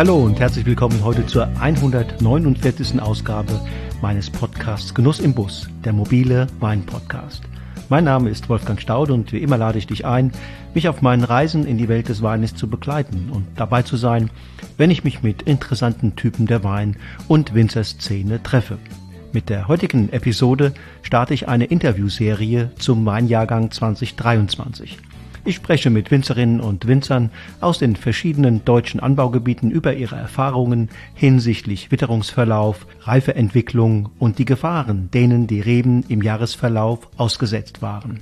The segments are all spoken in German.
Hallo und herzlich willkommen heute zur 149. Ausgabe meines Podcasts Genuss im Bus, der mobile Wein-Podcast. Mein Name ist Wolfgang Staude und wie immer lade ich dich ein, mich auf meinen Reisen in die Welt des Weines zu begleiten und dabei zu sein, wenn ich mich mit interessanten Typen der Wein- und Winzerszene treffe. Mit der heutigen Episode starte ich eine Interviewserie zum Weinjahrgang 2023. Ich spreche mit Winzerinnen und Winzern aus den verschiedenen deutschen Anbaugebieten über ihre Erfahrungen hinsichtlich Witterungsverlauf, Reifeentwicklung und die Gefahren, denen die Reben im Jahresverlauf ausgesetzt waren.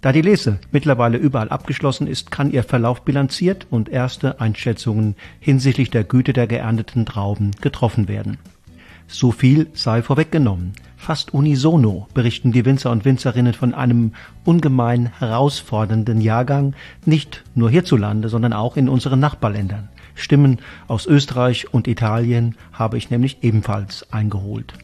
Da die Lese mittlerweile überall abgeschlossen ist, kann ihr Verlauf bilanziert und erste Einschätzungen hinsichtlich der Güte der geernteten Trauben getroffen werden. So viel sei vorweggenommen. Fast unisono berichten die Winzer und Winzerinnen von einem ungemein herausfordernden Jahrgang, nicht nur hierzulande, sondern auch in unseren Nachbarländern. Stimmen aus Österreich und Italien habe ich nämlich ebenfalls eingeholt.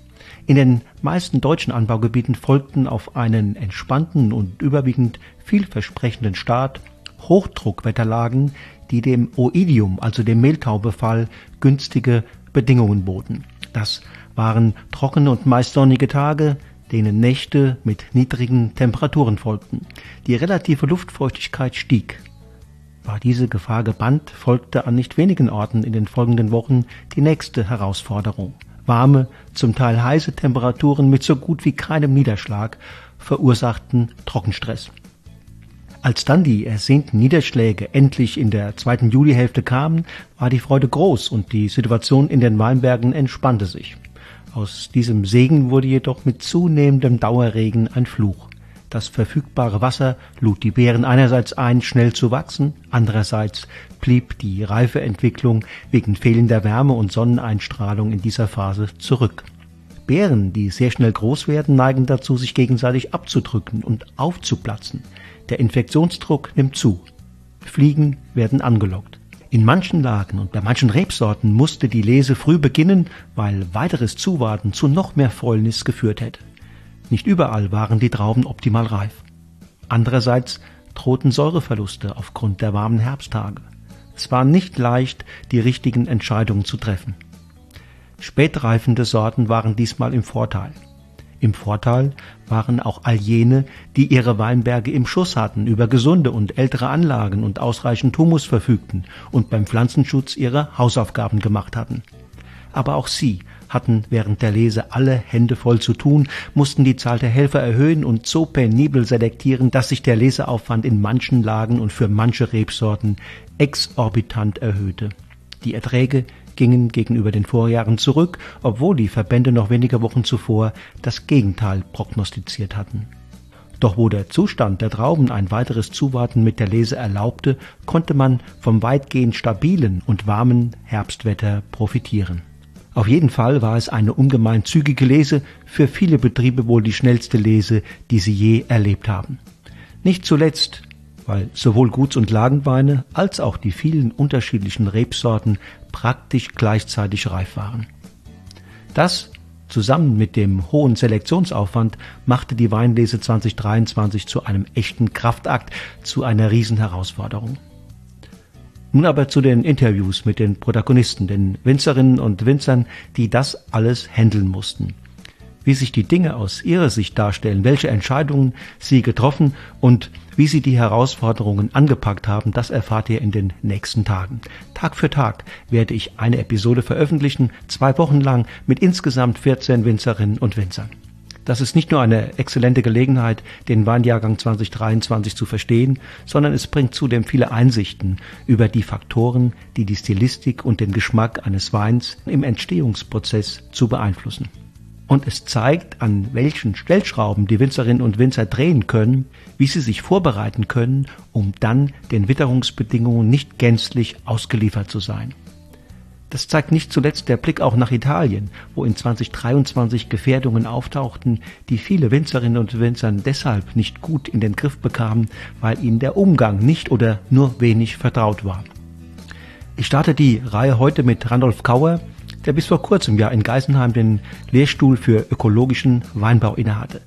In den meisten deutschen Anbaugebieten folgten auf einen entspannten und überwiegend vielversprechenden Start Hochdruckwetterlagen, die dem Oidium, also dem Mehltaubefall, günstige Bedingungen boten. Das waren trockene und meist sonnige Tage, denen Nächte mit niedrigen Temperaturen folgten. Die relative Luftfeuchtigkeit stieg. War diese Gefahr gebannt, folgte an nicht wenigen Orten in den folgenden Wochen die nächste Herausforderung. Warme, zum Teil heiße Temperaturen mit so gut wie keinem Niederschlag verursachten Trockenstress. Als dann die ersehnten Niederschläge endlich in der zweiten Julihälfte kamen, war die Freude groß und die Situation in den Weinbergen entspannte sich. Aus diesem Segen wurde jedoch mit zunehmendem Dauerregen ein Fluch. Das verfügbare Wasser lud die Beeren einerseits ein, schnell zu wachsen, andererseits blieb die Reifeentwicklung wegen fehlender Wärme und Sonneneinstrahlung in dieser Phase zurück. Beeren, die sehr schnell groß werden, neigen dazu, sich gegenseitig abzudrücken und aufzuplatzen. Der Infektionsdruck nimmt zu. Fliegen werden angelockt. In manchen Lagen und bei manchen Rebsorten musste die Lese früh beginnen, weil weiteres Zuwarten zu noch mehr Fäulnis geführt hätte. Nicht überall waren die Trauben optimal reif. Andererseits drohten Säureverluste aufgrund der warmen Herbsttage. Es war nicht leicht, die richtigen Entscheidungen zu treffen. Spätreifende Sorten waren diesmal im Vorteil. Im Vorteil waren auch all jene, die ihre Weinberge im Schuss hatten, über gesunde und ältere Anlagen und ausreichend Humus verfügten und beim Pflanzenschutz ihre Hausaufgaben gemacht hatten. Aber auch sie hatten während der Lese alle Hände voll zu tun, mussten die Zahl der Helfer erhöhen und so penibel selektieren, dass sich der Leseaufwand in manchen Lagen und für manche Rebsorten exorbitant erhöhte. Die Erträge gingen gegenüber den Vorjahren zurück, obwohl die Verbände noch wenige Wochen zuvor das Gegenteil prognostiziert hatten. Doch wo der Zustand der Trauben ein weiteres Zuwarten mit der Lese erlaubte, konnte man vom weitgehend stabilen und warmen Herbstwetter profitieren. Auf jeden Fall war es eine ungemein zügige Lese, für viele Betriebe wohl die schnellste Lese, die sie je erlebt haben. Nicht zuletzt weil sowohl Guts- und Lagenweine als auch die vielen unterschiedlichen Rebsorten praktisch gleichzeitig reif waren. Das zusammen mit dem hohen Selektionsaufwand machte die Weinlese 2023 zu einem echten Kraftakt, zu einer Riesenherausforderung. Nun aber zu den Interviews mit den Protagonisten, den Winzerinnen und Winzern, die das alles handeln mussten wie sich die Dinge aus ihrer Sicht darstellen, welche Entscheidungen sie getroffen und wie sie die Herausforderungen angepackt haben, das erfahrt ihr in den nächsten Tagen. Tag für Tag werde ich eine Episode veröffentlichen, zwei Wochen lang mit insgesamt 14 Winzerinnen und Winzern. Das ist nicht nur eine exzellente Gelegenheit, den Weinjahrgang 2023 zu verstehen, sondern es bringt zudem viele Einsichten über die Faktoren, die die Stilistik und den Geschmack eines Weins im Entstehungsprozess zu beeinflussen und es zeigt, an welchen Stellschrauben die Winzerinnen und Winzer drehen können, wie sie sich vorbereiten können, um dann den Witterungsbedingungen nicht gänzlich ausgeliefert zu sein. Das zeigt nicht zuletzt der Blick auch nach Italien, wo in 2023 Gefährdungen auftauchten, die viele Winzerinnen und Winzer deshalb nicht gut in den Griff bekamen, weil ihnen der Umgang nicht oder nur wenig vertraut war. Ich starte die Reihe heute mit Randolph Kauer, der bis vor kurzem ja in Geisenheim den Lehrstuhl für ökologischen Weinbau innehatte.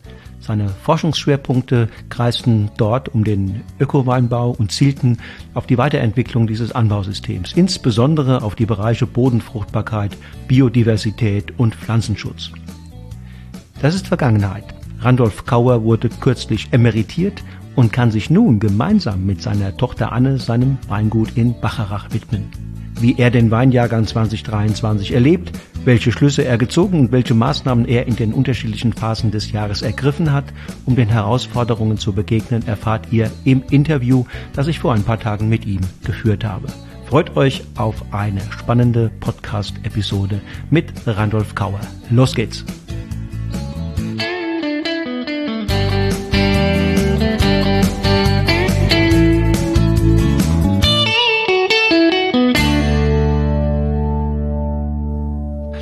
Seine Forschungsschwerpunkte kreisten dort um den Ökoweinbau und zielten auf die Weiterentwicklung dieses Anbausystems, insbesondere auf die Bereiche Bodenfruchtbarkeit, Biodiversität und Pflanzenschutz. Das ist Vergangenheit. Randolph Kauer wurde kürzlich emeritiert und kann sich nun gemeinsam mit seiner Tochter Anne seinem Weingut in Bacharach widmen. Wie er den Weinjahrgang 2023 erlebt, welche Schlüsse er gezogen und welche Maßnahmen er in den unterschiedlichen Phasen des Jahres ergriffen hat, um den Herausforderungen zu begegnen, erfahrt ihr im Interview, das ich vor ein paar Tagen mit ihm geführt habe. Freut euch auf eine spannende Podcast-Episode mit Randolph Kauer. Los geht's!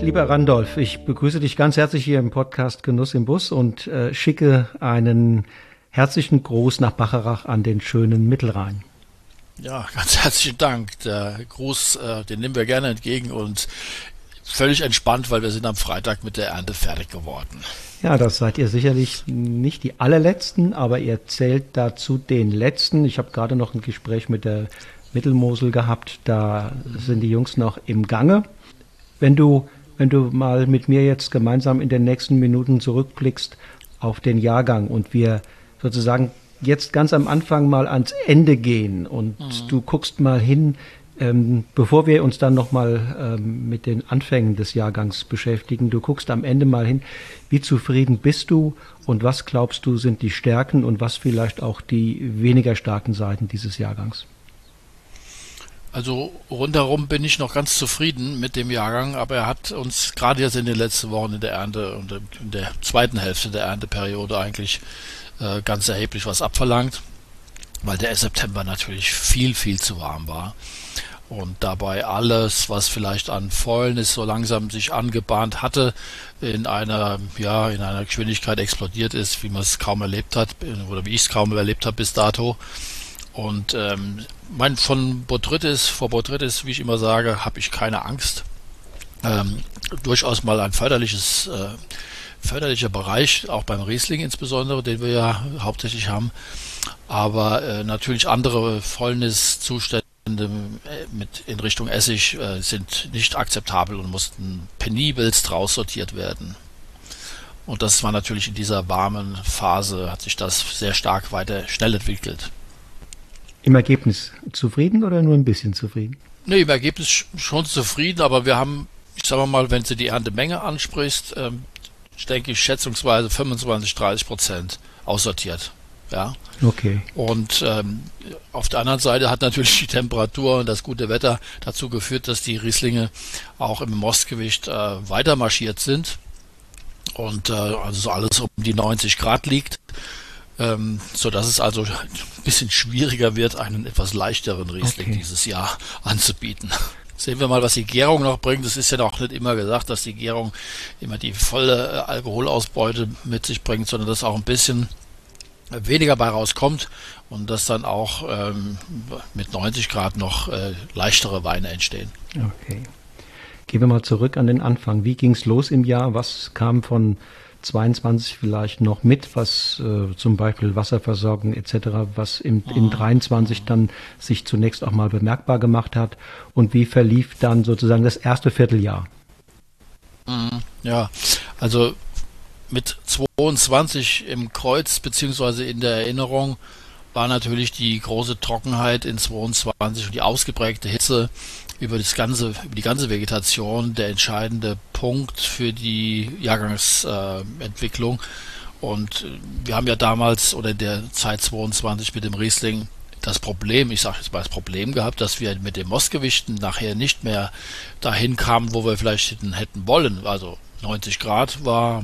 Lieber Randolph, ich begrüße dich ganz herzlich hier im Podcast Genuss im Bus und äh, schicke einen herzlichen Gruß nach Bacharach an den schönen Mittelrhein. Ja, ganz herzlichen Dank. Der Gruß, äh, den nehmen wir gerne entgegen und völlig entspannt, weil wir sind am Freitag mit der Ernte fertig geworden. Ja, das seid ihr sicherlich nicht die allerletzten, aber ihr zählt dazu den letzten. Ich habe gerade noch ein Gespräch mit der Mittelmosel gehabt, da sind die Jungs noch im Gange. Wenn du wenn du mal mit mir jetzt gemeinsam in den nächsten Minuten zurückblickst auf den Jahrgang und wir sozusagen jetzt ganz am Anfang mal ans Ende gehen und mhm. du guckst mal hin, ähm, bevor wir uns dann nochmal ähm, mit den Anfängen des Jahrgangs beschäftigen, du guckst am Ende mal hin, wie zufrieden bist du und was glaubst du sind die Stärken und was vielleicht auch die weniger starken Seiten dieses Jahrgangs? Also rundherum bin ich noch ganz zufrieden mit dem Jahrgang, aber er hat uns gerade jetzt in den letzten Wochen in der Ernte und in der zweiten Hälfte der Ernteperiode eigentlich äh, ganz erheblich was abverlangt, weil der September natürlich viel, viel zu warm war. Und dabei alles, was vielleicht an Fäulnis so langsam sich angebahnt hatte, in einer, ja, in einer Geschwindigkeit explodiert ist, wie man es kaum erlebt hat, oder wie ich es kaum erlebt habe bis dato. Und ähm, mein, von Botrytis, vor Botrytis, wie ich immer sage, habe ich keine Angst. Ähm, durchaus mal ein förderliches, äh, förderlicher Bereich, auch beim Riesling insbesondere, den wir ja hauptsächlich haben. Aber äh, natürlich andere Fäulniszustände äh, mit in Richtung Essig äh, sind nicht akzeptabel und mussten penibelst raussortiert werden. Und das war natürlich in dieser warmen Phase, hat sich das sehr stark weiter schnell entwickelt. Im Ergebnis zufrieden oder nur ein bisschen zufrieden? Nee, im Ergebnis schon zufrieden, aber wir haben, ich sage mal, wenn du die Erntemenge ansprichst, ähm, ich denke ich schätzungsweise 25, 30 Prozent aussortiert. Ja. Okay. Und ähm, auf der anderen Seite hat natürlich die Temperatur und das gute Wetter dazu geführt, dass die Rieslinge auch im Mostgewicht äh, weiter marschiert sind und äh, also alles um die 90 Grad liegt ähm, so dass es also ein bisschen schwieriger wird, einen etwas leichteren Riesling okay. dieses Jahr anzubieten. Sehen wir mal, was die Gärung noch bringt. Es ist ja auch nicht immer gesagt, dass die Gärung immer die volle äh, Alkoholausbeute mit sich bringt, sondern dass auch ein bisschen weniger bei rauskommt und dass dann auch ähm, mit 90 Grad noch äh, leichtere Weine entstehen. Okay. Gehen wir mal zurück an den Anfang. Wie ging es los im Jahr? Was kam von 22 vielleicht noch mit, was äh, zum Beispiel Wasserversorgung etc., was im, in 23 ah. dann sich zunächst auch mal bemerkbar gemacht hat und wie verlief dann sozusagen das erste Vierteljahr? Mhm. Ja, also mit 22 im Kreuz beziehungsweise in der Erinnerung war natürlich die große Trockenheit in 22 und die ausgeprägte Hitze über das ganze, über die ganze Vegetation der entscheidende Punkt für die Jahrgangsentwicklung. Äh, und wir haben ja damals oder in der Zeit 22 mit dem Riesling das Problem, ich sage jetzt mal das Problem gehabt, dass wir mit den Mostgewichten nachher nicht mehr dahin kamen, wo wir vielleicht hätten, hätten wollen. Also 90 Grad war,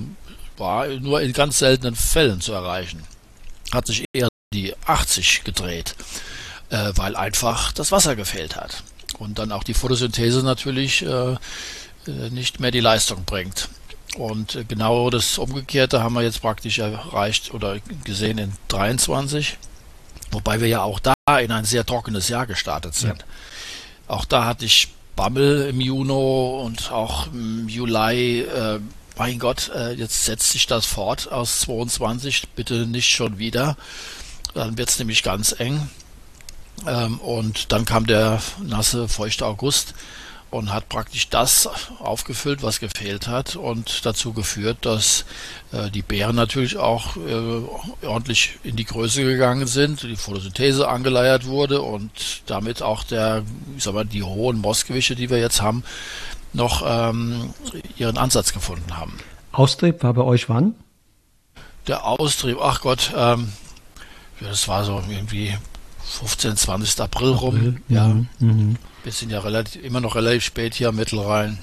war nur in ganz seltenen Fällen zu erreichen. Hat sich eher die 80 gedreht, äh, weil einfach das Wasser gefehlt hat und dann auch die Photosynthese natürlich äh, äh, nicht mehr die Leistung bringt. Und äh, genau das Umgekehrte haben wir jetzt praktisch erreicht oder gesehen in 23, wobei wir ja auch da in ein sehr trockenes Jahr gestartet sind. Ja. Auch da hatte ich Bammel im Juni und auch im Juli äh, mein Gott, äh, jetzt setzt sich das fort aus 22, bitte nicht schon wieder. Dann wird es nämlich ganz eng. Ähm, und dann kam der nasse, feuchte August und hat praktisch das aufgefüllt, was gefehlt hat und dazu geführt, dass äh, die Beeren natürlich auch äh, ordentlich in die Größe gegangen sind, die Photosynthese angeleiert wurde und damit auch der, ich sag mal, die hohen Mossgewichte, die wir jetzt haben, noch ähm, ihren Ansatz gefunden haben. Austrieb war bei euch wann? Der Austrieb, ach Gott, ähm, das war so irgendwie 15, 20. April rum. April, ja. Mhm. Wir sind ja relativ, immer noch relativ spät hier am Mittelrhein,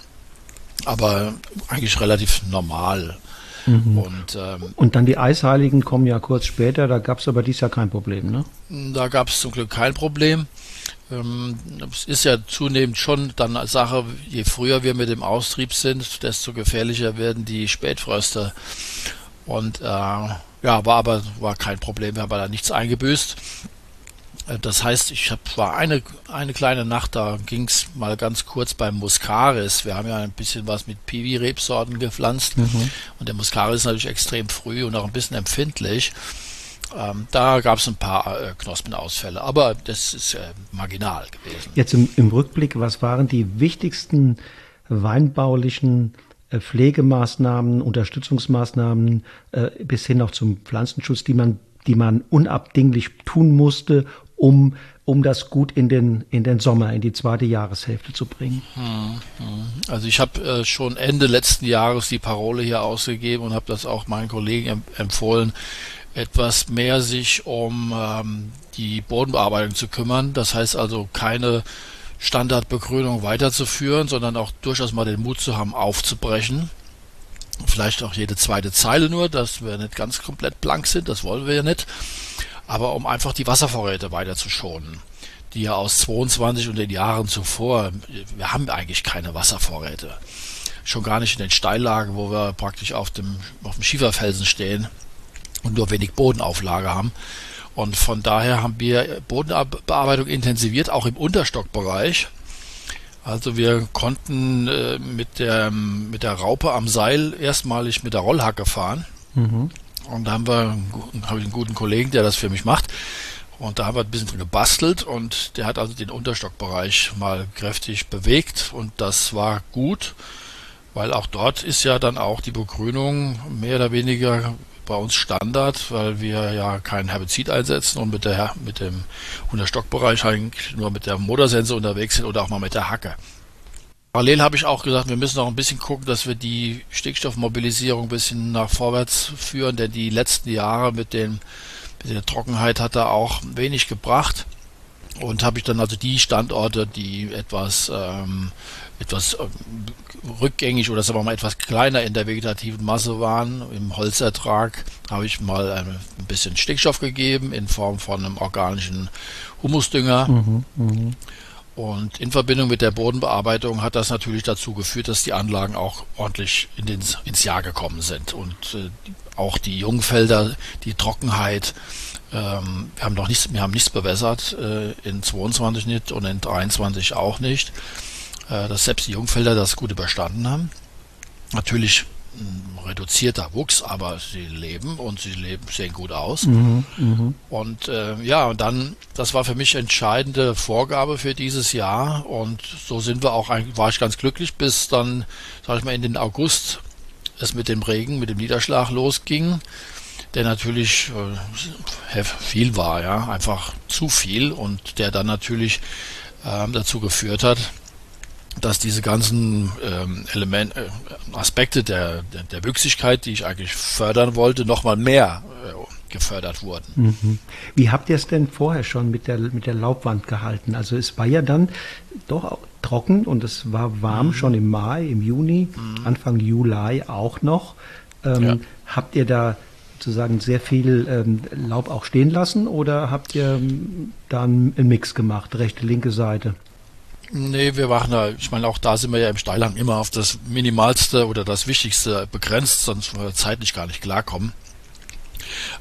aber eigentlich relativ normal. Mhm. Und, ähm, und dann die Eisheiligen kommen ja kurz später, da gab es aber dies Jahr kein Problem, ne? Da gab es zum Glück kein Problem. Ähm, es ist ja zunehmend schon dann eine Sache, je früher wir mit dem Austrieb sind, desto gefährlicher werden die Spätfröste. Und äh, ja, war aber war kein Problem, wir haben da nichts eingebüßt. Äh, das heißt, ich hab, war eine, eine kleine Nacht, da ging es mal ganz kurz beim Muscaris. Wir haben ja ein bisschen was mit Piwi-Rebsorten gepflanzt. Mhm. Und der Muscaris ist natürlich extrem früh und auch ein bisschen empfindlich. Ähm, da gab es ein paar äh, Knospenausfälle, aber das ist äh, marginal gewesen. Jetzt im, im, Rückblick, was waren die wichtigsten weinbaulichen äh, Pflegemaßnahmen, Unterstützungsmaßnahmen äh, bis hin auch zum Pflanzenschutz, die man, die man unabdinglich tun musste, um, um das gut in den, in den Sommer, in die zweite Jahreshälfte zu bringen? Hm, hm. Also ich habe äh, schon Ende letzten Jahres die Parole hier ausgegeben und habe das auch meinen Kollegen empfohlen, etwas mehr sich um ähm, die Bodenbearbeitung zu kümmern. Das heißt also keine Standardbegrünung weiterzuführen, sondern auch durchaus mal den Mut zu haben, aufzubrechen. Vielleicht auch jede zweite Zeile nur, dass wir nicht ganz komplett blank sind, das wollen wir ja nicht. Aber um einfach die Wasservorräte weiter zu schonen, die ja aus 22 und den Jahren zuvor, wir haben eigentlich keine Wasservorräte. Schon gar nicht in den Steillagen, wo wir praktisch auf dem, auf dem Schieferfelsen stehen und nur wenig Bodenauflage haben. Und von daher haben wir Bodenbearbeitung intensiviert, auch im Unterstockbereich. Also wir konnten äh, mit, der, mit der Raupe am Seil erstmalig mit der Rollhacke fahren. Mhm. Und da haben wir habe ich einen guten Kollegen, der das für mich macht. Und da haben wir ein bisschen gebastelt und der hat also den Unterstockbereich mal kräftig bewegt und das war gut, weil auch dort ist ja dann auch die Begrünung mehr oder weniger bei uns Standard, weil wir ja kein Herbizid einsetzen und mit der mit dem Unterstockbereich eigentlich nur mit der Motorsense unterwegs sind oder auch mal mit der Hacke. Parallel habe ich auch gesagt, wir müssen auch ein bisschen gucken, dass wir die Stickstoffmobilisierung ein bisschen nach vorwärts führen, denn die letzten Jahre mit, den, mit der Trockenheit hat da auch wenig gebracht. Und habe ich dann also die Standorte, die etwas ähm, etwas äh, rückgängig oder sagen wir mal etwas kleiner in der vegetativen Masse waren. Im Holzertrag habe ich mal ein bisschen Stickstoff gegeben in Form von einem organischen Humusdünger. Mhm, mh. Und in Verbindung mit der Bodenbearbeitung hat das natürlich dazu geführt, dass die Anlagen auch ordentlich in den, ins Jahr gekommen sind. Und äh, auch die Jungfelder, die Trockenheit, ähm, wir haben noch nichts, wir haben nichts bewässert, äh, in 22 nicht und in 23 auch nicht. Äh, dass selbst die Jungfelder das gut überstanden haben. Natürlich reduzierter Wuchs, aber sie leben und sie leben, sehen gut aus. Mhm, mh. Und äh, ja, und dann, das war für mich entscheidende Vorgabe für dieses Jahr und so sind wir auch, war ich ganz glücklich, bis dann, sag ich mal, in den August es mit dem Regen, mit dem Niederschlag losging, der natürlich äh, viel war, ja, einfach zu viel und der dann natürlich äh, dazu geführt hat, dass diese ganzen ähm, Element, äh, Aspekte der, der, der Wüchsigkeit, die ich eigentlich fördern wollte, nochmal mehr äh, gefördert wurden. Mhm. Wie habt ihr es denn vorher schon mit der, mit der Laubwand gehalten? Also es war ja dann doch trocken und es war warm mhm. schon im Mai, im Juni, mhm. Anfang Juli auch noch. Ähm, ja. Habt ihr da sozusagen sehr viel ähm, Laub auch stehen lassen oder habt ihr ähm, dann einen Mix gemacht, rechte, linke Seite? Nee, wir machen da, ich meine, auch da sind wir ja im Steilhang immer auf das Minimalste oder das Wichtigste begrenzt, sonst wir zeitlich gar nicht klarkommen.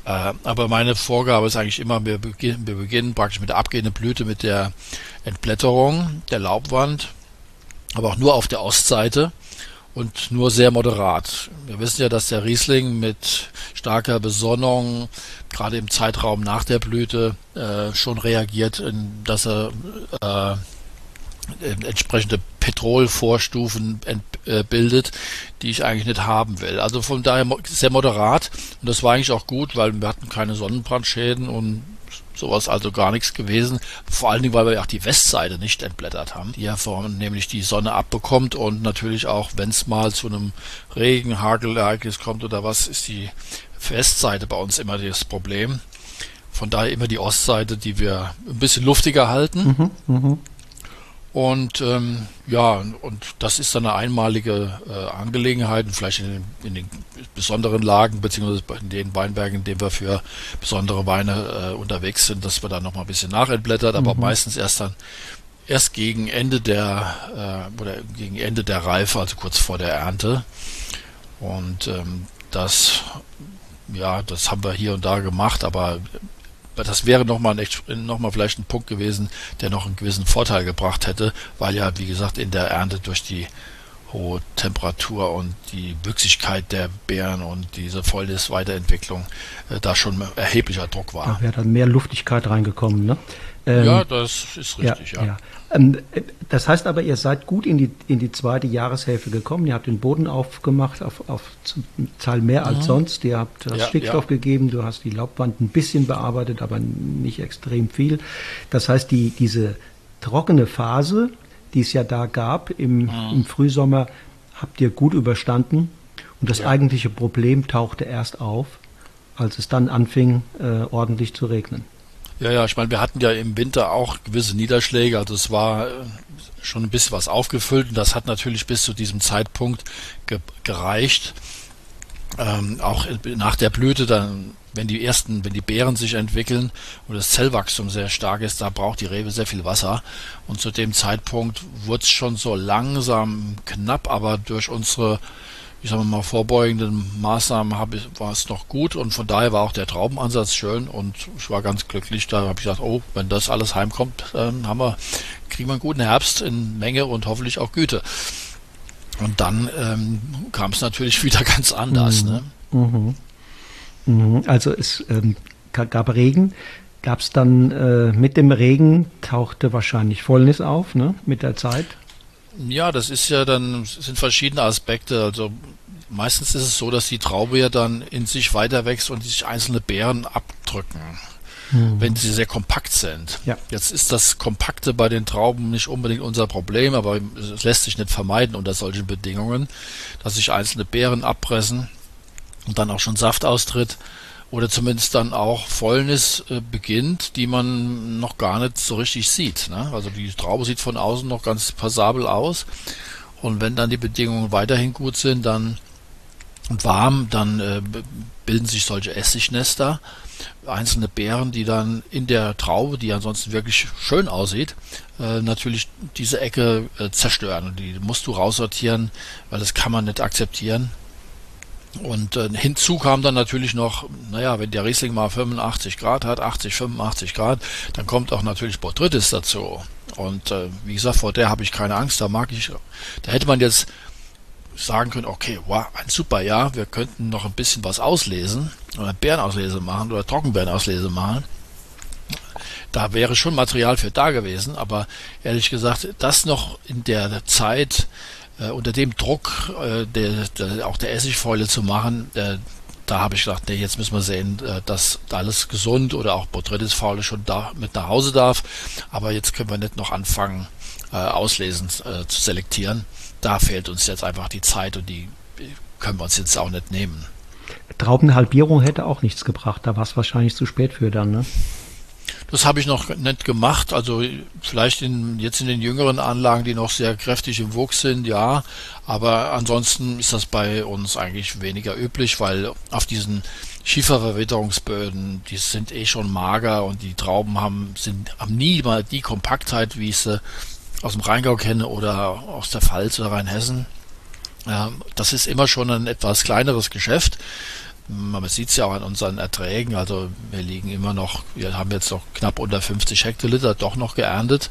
Äh, aber meine Vorgabe ist eigentlich immer, wir beginnen, wir beginnen praktisch mit der abgehenden Blüte, mit der Entblätterung der Laubwand, aber auch nur auf der Ostseite. und nur sehr moderat. Wir wissen ja, dass der Riesling mit starker Besonnung gerade im Zeitraum nach der Blüte äh, schon reagiert, dass er äh, entsprechende Petrolvorstufen äh, bildet, die ich eigentlich nicht haben will. Also von daher sehr moderat und das war eigentlich auch gut, weil wir hatten keine Sonnenbrandschäden und sowas also gar nichts gewesen. Vor allen Dingen, weil wir auch die Westseite nicht entblättert haben, die ja vorne nämlich die Sonne abbekommt und natürlich auch, wenn es mal zu einem Regen, Hagelereignis kommt oder was, ist die Westseite bei uns immer das Problem. Von daher immer die Ostseite, die wir ein bisschen luftiger halten. Mhm, mh. Und ähm, ja, und das ist dann eine einmalige äh, Angelegenheit, vielleicht in den, in den, besonderen Lagen, beziehungsweise in den Weinbergen, in denen wir für besondere Weine äh, unterwegs sind, dass wir da nochmal ein bisschen nachentblättert, aber mhm. meistens erst dann erst gegen Ende der äh, oder gegen Ende der Reife, also kurz vor der Ernte. Und ähm, das ja, das haben wir hier und da gemacht, aber das wäre nochmal noch mal vielleicht ein Punkt gewesen, der noch einen gewissen Vorteil gebracht hätte, weil ja, wie gesagt, in der Ernte durch die hohe Temperatur und die Wüchsigkeit der Beeren und diese Fäulnis-Weiterentwicklung äh, da schon erheblicher Druck war. Da wäre dann mehr Luftigkeit reingekommen, ne? Ähm, ja, das ist richtig, ja. ja. ja. Ähm, das heißt aber, ihr seid gut in die, in die zweite Jahreshälfte gekommen. Ihr habt den Boden aufgemacht auf, auf Zahl mehr als mhm. sonst. Ihr habt das ja, Stickstoff gegeben. Du hast die Laubwand ein bisschen bearbeitet, aber nicht extrem viel. Das heißt, die, diese trockene Phase, die es ja da gab im, mhm. im Frühsommer, habt ihr gut überstanden. Und das eigentliche Problem tauchte erst auf, als es dann anfing, äh, ordentlich zu regnen. Ja, ja, ich meine, wir hatten ja im Winter auch gewisse Niederschläge, also es war äh, schon ein bisschen was aufgefüllt und das hat natürlich bis zu diesem Zeitpunkt ge gereicht. Ähm, auch nach der Blüte, dann, wenn die ersten, wenn die Beeren sich entwickeln und das Zellwachstum sehr stark ist, da braucht die Rebe sehr viel Wasser. Und zu dem Zeitpunkt wurde es schon so langsam knapp, aber durch unsere ich sage mal, vorbeugenden Maßnahmen habe ich, war es noch gut und von daher war auch der Traubenansatz schön und ich war ganz glücklich. Da habe ich gesagt, oh, wenn das alles heimkommt, dann haben wir, kriegen wir einen guten Herbst in Menge und hoffentlich auch Güte. Und dann ähm, kam es natürlich wieder ganz anders. Mhm. Ne? Mhm. Mhm. Also es ähm, gab Regen. Gab es dann äh, mit dem Regen tauchte wahrscheinlich Fäulnis auf, ne? Mit der Zeit. Ja, das ist ja dann, sind verschiedene Aspekte. Also meistens ist es so, dass die Traube ja dann in sich weiter wächst und sich einzelne Beeren abdrücken, mhm. wenn sie sehr kompakt sind. Ja. Jetzt ist das Kompakte bei den Trauben nicht unbedingt unser Problem, aber es lässt sich nicht vermeiden unter solchen Bedingungen, dass sich einzelne Beeren abpressen und dann auch schon Saft austritt oder zumindest dann auch Fäulnis äh, beginnt, die man noch gar nicht so richtig sieht. Ne? Also die Traube sieht von außen noch ganz passabel aus und wenn dann die Bedingungen weiterhin gut sind, dann und warm, dann äh, bilden sich solche Essignester, einzelne Beeren, die dann in der Traube, die ansonsten wirklich schön aussieht, äh, natürlich diese Ecke äh, zerstören. Und die musst du raussortieren, weil das kann man nicht akzeptieren. Und äh, hinzu kam dann natürlich noch, naja, wenn der Riesling mal 85 Grad hat, 80, 85 Grad, dann kommt auch natürlich Botrytis dazu. Und äh, wie gesagt, vor der habe ich keine Angst, da mag ich, da hätte man jetzt sagen können, okay, wow, ein super Jahr, wir könnten noch ein bisschen was auslesen oder Bärenauslese machen oder Trockenbeerenauslese machen. Da wäre schon Material für da gewesen, aber ehrlich gesagt, das noch in der Zeit äh, unter dem Druck äh, der, der, auch der Essigfäule zu machen, äh, da habe ich gedacht, nee, jetzt müssen wir sehen, äh, dass alles gesund oder auch Botrytis-Faule schon da mit nach Hause darf. Aber jetzt können wir nicht noch anfangen, äh, auslesen äh, zu selektieren. Da fehlt uns jetzt einfach die Zeit und die können wir uns jetzt auch nicht nehmen. Traubenhalbierung hätte auch nichts gebracht, da war es wahrscheinlich zu spät für dann, ne? Das habe ich noch nicht gemacht. Also vielleicht in, jetzt in den jüngeren Anlagen, die noch sehr kräftig im Wuchs sind, ja. Aber ansonsten ist das bei uns eigentlich weniger üblich, weil auf diesen Schieferverwitterungsböden, die sind eh schon mager und die Trauben haben, sind, haben nie mal die Kompaktheit, wie ich sie aus dem Rheingau kenne oder aus der Pfalz oder Rheinhessen. Das ist immer schon ein etwas kleineres Geschäft. Man sieht es ja auch an unseren Erträgen. Also wir liegen immer noch, wir haben jetzt noch knapp unter 50 Hektoliter doch noch geerntet.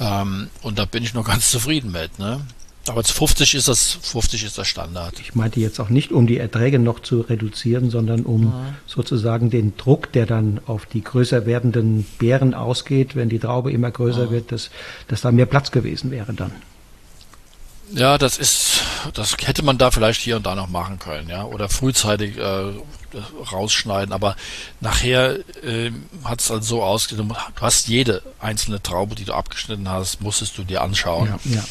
Ähm, und da bin ich noch ganz zufrieden mit. Ne? Aber 50 ist das, 50 ist der Standard. Ich meinte jetzt auch nicht, um die Erträge noch zu reduzieren, sondern um mhm. sozusagen den Druck, der dann auf die größer werdenden Beeren ausgeht, wenn die Traube immer größer mhm. wird, dass, dass da mehr Platz gewesen wäre dann. Ja, das ist, das hätte man da vielleicht hier und da noch machen können, ja, oder frühzeitig äh, rausschneiden. Aber nachher äh, hat es dann so ausgesehen, du hast jede einzelne Traube, die du abgeschnitten hast, musstest du dir anschauen. Ja, ja.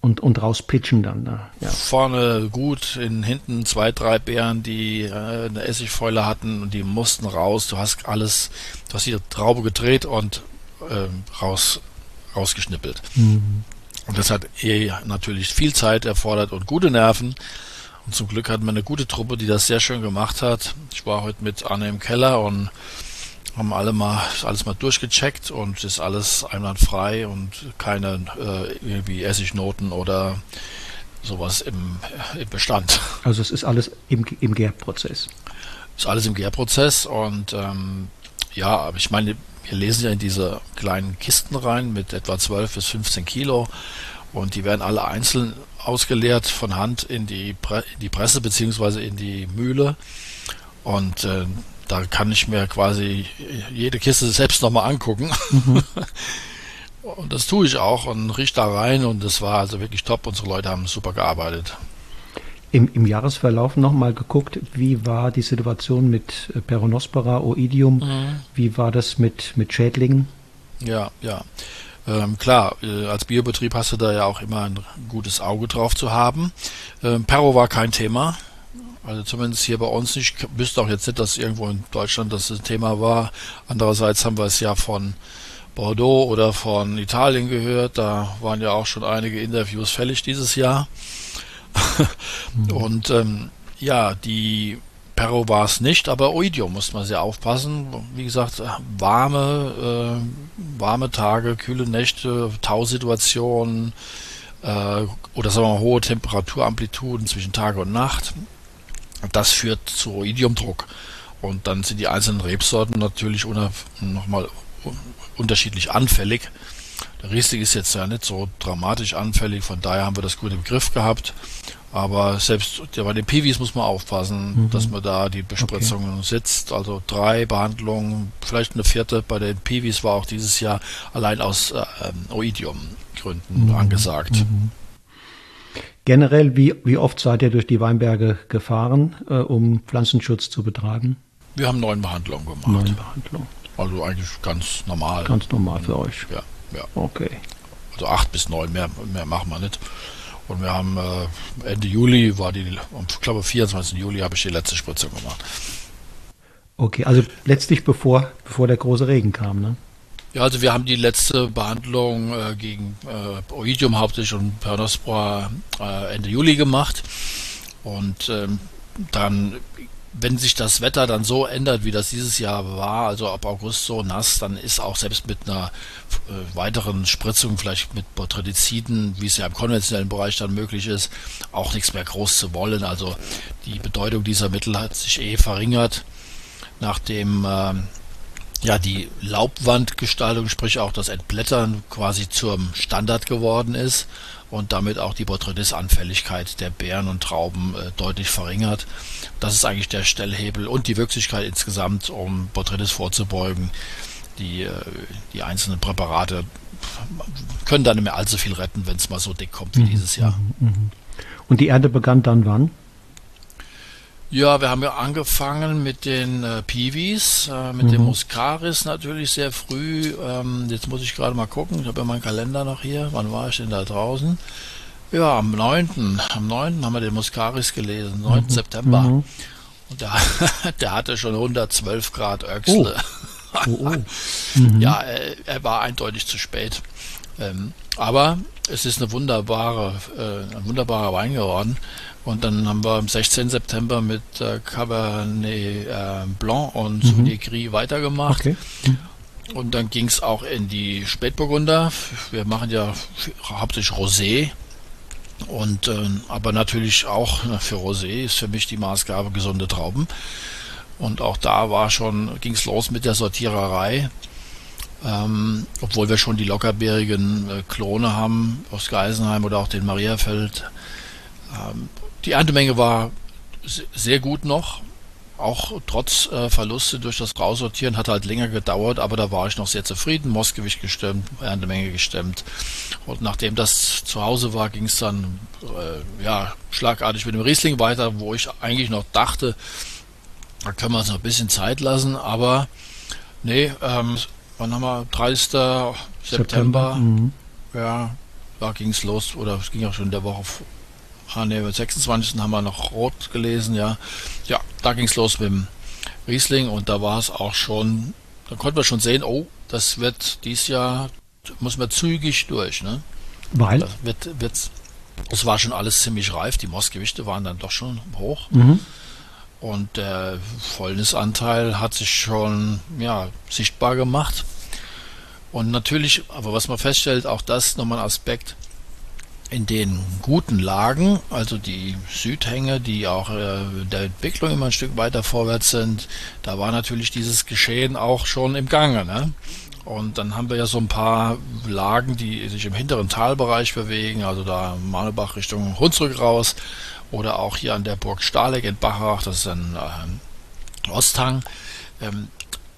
Und, und rauspitchen dann. Da. Ja. Vorne gut, in hinten zwei, drei Beeren, die äh, eine Essigfäule hatten und die mussten raus. Du hast alles, du hast die Traube gedreht und äh, raus, rausgeschnippelt. Mhm. Und das hat eh natürlich viel Zeit erfordert und gute Nerven. Und zum Glück hatten wir eine gute Truppe, die das sehr schön gemacht hat. Ich war heute mit Anne im Keller und haben alle mal alles mal durchgecheckt und ist alles einwandfrei und keine äh, irgendwie Essignoten oder sowas im, im Bestand. Also es ist alles im, im Gärprozess. Ist alles im Gärprozess und ähm, ja, aber ich meine, wir lesen ja in diese kleinen Kisten rein mit etwa 12 bis 15 Kilo und die werden alle einzeln ausgeleert von Hand in die, Pre in die Presse beziehungsweise in die Mühle und äh, da kann ich mir quasi jede Kiste selbst nochmal angucken. Mhm. und das tue ich auch und riech da rein und das war also wirklich top. Unsere Leute haben super gearbeitet. Im, im Jahresverlauf nochmal geguckt, wie war die Situation mit äh, Peronospora, Oidium, mhm. wie war das mit, mit Schädlingen? Ja, ja. Ähm, klar, äh, als Biobetrieb hast du da ja auch immer ein gutes Auge drauf zu haben. Ähm, Perro war kein Thema. Also zumindest hier bei uns nicht. Ich wüsste auch jetzt nicht, dass irgendwo in Deutschland das ein Thema war. Andererseits haben wir es ja von Bordeaux oder von Italien gehört. Da waren ja auch schon einige Interviews fällig dieses Jahr. Und ähm, ja, die Perro war es nicht, aber Oidium muss man sehr aufpassen. Wie gesagt, warme, äh, warme Tage, kühle Nächte, Tausituationen äh, oder sagen wir mal hohe Temperaturamplituden zwischen Tag und Nacht. Das führt zu Oidiumdruck. Und dann sind die einzelnen Rebsorten natürlich nochmal unterschiedlich anfällig. Der Riesling ist jetzt ja nicht so dramatisch anfällig, von daher haben wir das gut im Griff gehabt. Aber selbst bei den Piwis muss man aufpassen, mhm. dass man da die Bespritzungen okay. sitzt. Also drei Behandlungen, vielleicht eine vierte. Bei den Piwis war auch dieses Jahr allein aus äh, Oidium-Gründen mhm. angesagt. Mhm. Generell, wie, wie oft seid ihr durch die Weinberge gefahren, äh, um Pflanzenschutz zu betreiben? Wir haben neun Behandlungen gemacht. Neun Behandlungen. Also eigentlich ganz normal. Ganz normal für euch. Ja, ja. Okay. Also acht bis neun, mehr, mehr machen wir nicht. Und wir haben äh, Ende Juli war die, ich glaube 24. Juli habe ich die letzte Spritzung gemacht. Okay, also letztlich bevor, bevor der große Regen kam, ne? Ja, also wir haben die letzte Behandlung äh, gegen äh, Oidium hauptsächlich und Pernospora äh, Ende Juli gemacht. Und ähm, dann, wenn sich das Wetter dann so ändert, wie das dieses Jahr war, also ab August so nass, dann ist auch selbst mit einer äh, weiteren Spritzung, vielleicht mit Botrytiziden, wie es ja im konventionellen Bereich dann möglich ist, auch nichts mehr groß zu wollen. Also die Bedeutung dieser Mittel hat sich eh verringert, nachdem ähm, ja die Laubwandgestaltung, sprich auch das Entblättern quasi zum Standard geworden ist und damit auch die Botrytis-Anfälligkeit der Beeren und Trauben äh, deutlich verringert. Das ist eigentlich der Stellhebel und die Wirklichkeit insgesamt, um Botrytis vorzubeugen. Die, äh, die einzelnen Präparate können dann nicht mehr allzu viel retten, wenn es mal so dick kommt wie mhm, dieses Jahr. Mhm, mhm. Und die Ernte begann dann wann? Ja, wir haben ja angefangen mit den äh, Piwis, äh, mit mhm. dem Muscaris natürlich sehr früh. Ähm, jetzt muss ich gerade mal gucken, ich habe ja meinen Kalender noch hier. Wann war ich denn da draußen? Ja, am 9. Am 9. haben wir den Muscaris gelesen, 9. Mhm. September. Mhm. Und der, der hatte schon 112 Grad Öchsle. Oh. Oh, oh. Mhm. ja, er, er, war eindeutig zu spät. Ähm, aber es ist eine wunderbare, äh, ein wunderbarer Wein geworden. Und dann haben wir am 16. September mit äh, Cabernet äh, Blanc und mhm. Sauvignon Gris weitergemacht. Okay. Mhm. Und dann ging es auch in die Spätburgunder. Wir machen ja hauptsächlich Rosé. Und äh, aber natürlich auch für Rosé ist für mich die Maßgabe gesunde Trauben. Und auch da war schon, ging es los mit der Sortiererei. Ähm, obwohl wir schon die lockerbeerigen äh, Klone haben aus Geisenheim oder auch den Mariafeld. Ähm, die Erntemenge war sehr gut noch, auch trotz äh, Verluste durch das Raussortieren hat halt länger gedauert, aber da war ich noch sehr zufrieden. Mostgewicht gestemmt, Erntemenge gestemmt. Und nachdem das zu Hause war, ging es dann äh, ja schlagartig mit dem Riesling weiter, wo ich eigentlich noch dachte, da können wir uns noch ein bisschen Zeit lassen, aber nee, ähm, wann haben wir? 30. September. September. Mhm. Ja, da ging es los, oder es ging auch schon in der Woche ah ne, 26. haben wir noch Rot gelesen, ja. Ja, da ging es los mit dem Riesling und da war es auch schon, da konnten wir schon sehen, oh, das wird dieses Jahr, muss man zügig durch, ne? Weil? Das wird, wird, es war schon alles ziemlich reif, die Mostgewichte waren dann doch schon hoch. Mhm. Und der Fäulnisanteil hat sich schon ja, sichtbar gemacht. Und natürlich, aber was man feststellt, auch das nochmal ein Aspekt, in den guten Lagen, also die Südhänge, die auch äh, der Entwicklung immer ein Stück weiter vorwärts sind, da war natürlich dieses Geschehen auch schon im Gange. Ne? Und dann haben wir ja so ein paar Lagen, die sich im hinteren Talbereich bewegen, also da Manebach Richtung Hunsrück raus oder auch hier an der Burg Stahleck in Bachach, das ist ein äh, Osthang. Ähm,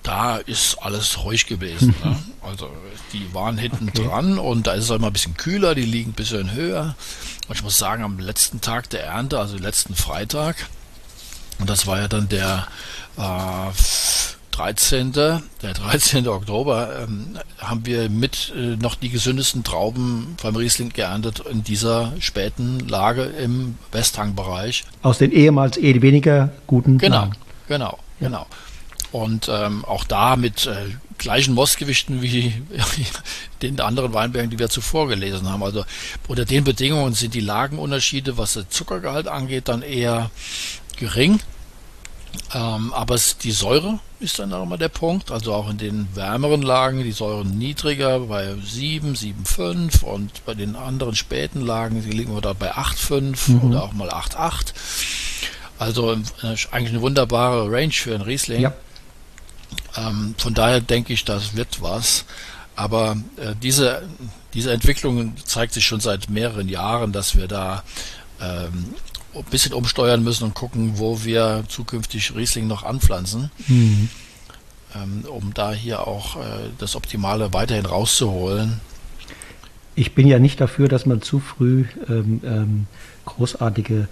da ist alles ruhig gewesen. Ne? Also die waren hinten okay. dran und da ist es immer ein bisschen kühler, die liegen ein bisschen höher. Und ich muss sagen, am letzten Tag der Ernte, also letzten Freitag, und das war ja dann der äh, 13. Der 13. Oktober ähm, haben wir mit äh, noch die gesündesten Trauben beim Riesling geerntet in dieser späten Lage im Westhangbereich. Aus den ehemals eh weniger guten Genau, Lagen. genau, ja. genau. Und ähm, auch da mit äh, gleichen Mostgewichten wie den anderen Weinbergen, die wir zuvor gelesen haben. Also unter den Bedingungen sind die Lagenunterschiede, was den Zuckergehalt angeht, dann eher gering. Ähm, aber es, die Säure ist dann auch immer der Punkt. Also auch in den wärmeren Lagen die Säure niedriger, bei 7, 7,5 und bei den anderen späten Lagen die liegen wir da bei 8,5 mhm. oder auch mal 8,8. Also äh, eigentlich eine wunderbare Range für ein Riesling. Ja. Ähm, von daher denke ich, das wird was. Aber äh, diese, diese Entwicklung zeigt sich schon seit mehreren Jahren, dass wir da ähm, ein bisschen umsteuern müssen und gucken, wo wir zukünftig Riesling noch anpflanzen, mhm. ähm, um da hier auch äh, das Optimale weiterhin rauszuholen. Ich bin ja nicht dafür, dass man zu früh ähm, ähm großartige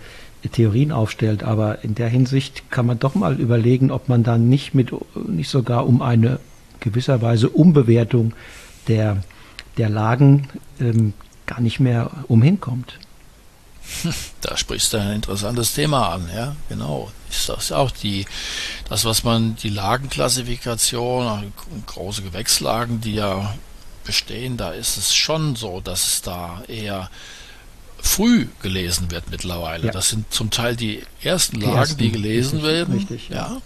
Theorien aufstellt, aber in der Hinsicht kann man doch mal überlegen, ob man dann nicht mit nicht sogar um eine gewisserweise Umbewertung der, der Lagen ähm, gar nicht mehr umhinkommt. Da sprichst du ein interessantes Thema an, ja, genau. Ist das auch die, das, was man, die Lagenklassifikation, große Gewächslagen, die ja bestehen, da ist es schon so, dass es da eher früh gelesen wird mittlerweile. Ja. Das sind zum Teil die ersten Lagen, die, ersten, die gelesen richtig, werden. Richtig, ja. ja.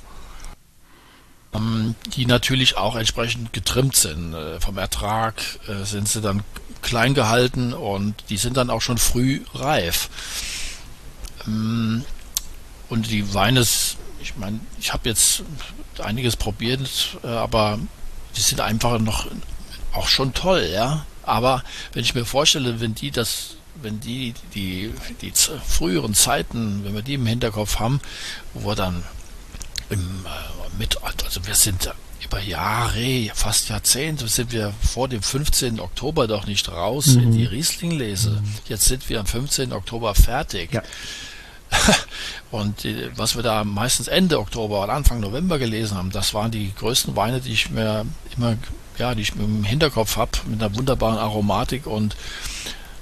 Ähm, die natürlich auch entsprechend getrimmt sind. Äh, vom Ertrag äh, sind sie dann klein gehalten und die sind dann auch schon früh reif. Ähm, und die Weine, ich meine, ich habe jetzt einiges probiert, äh, aber die sind einfach noch auch schon toll, ja. Aber wenn ich mir vorstelle, wenn die das wenn die, die, die früheren Zeiten, wenn wir die im Hinterkopf haben, wo wir dann im, äh, mit, also wir sind über Jahre, fast Jahrzehnte, sind wir vor dem 15. Oktober doch nicht raus mhm. in die Riesling-Lese. Mhm. Jetzt sind wir am 15. Oktober fertig. Ja. Und die, was wir da meistens Ende Oktober oder Anfang November gelesen haben, das waren die größten Weine, die ich mir immer, ja, die ich im Hinterkopf habe, mit einer wunderbaren Aromatik und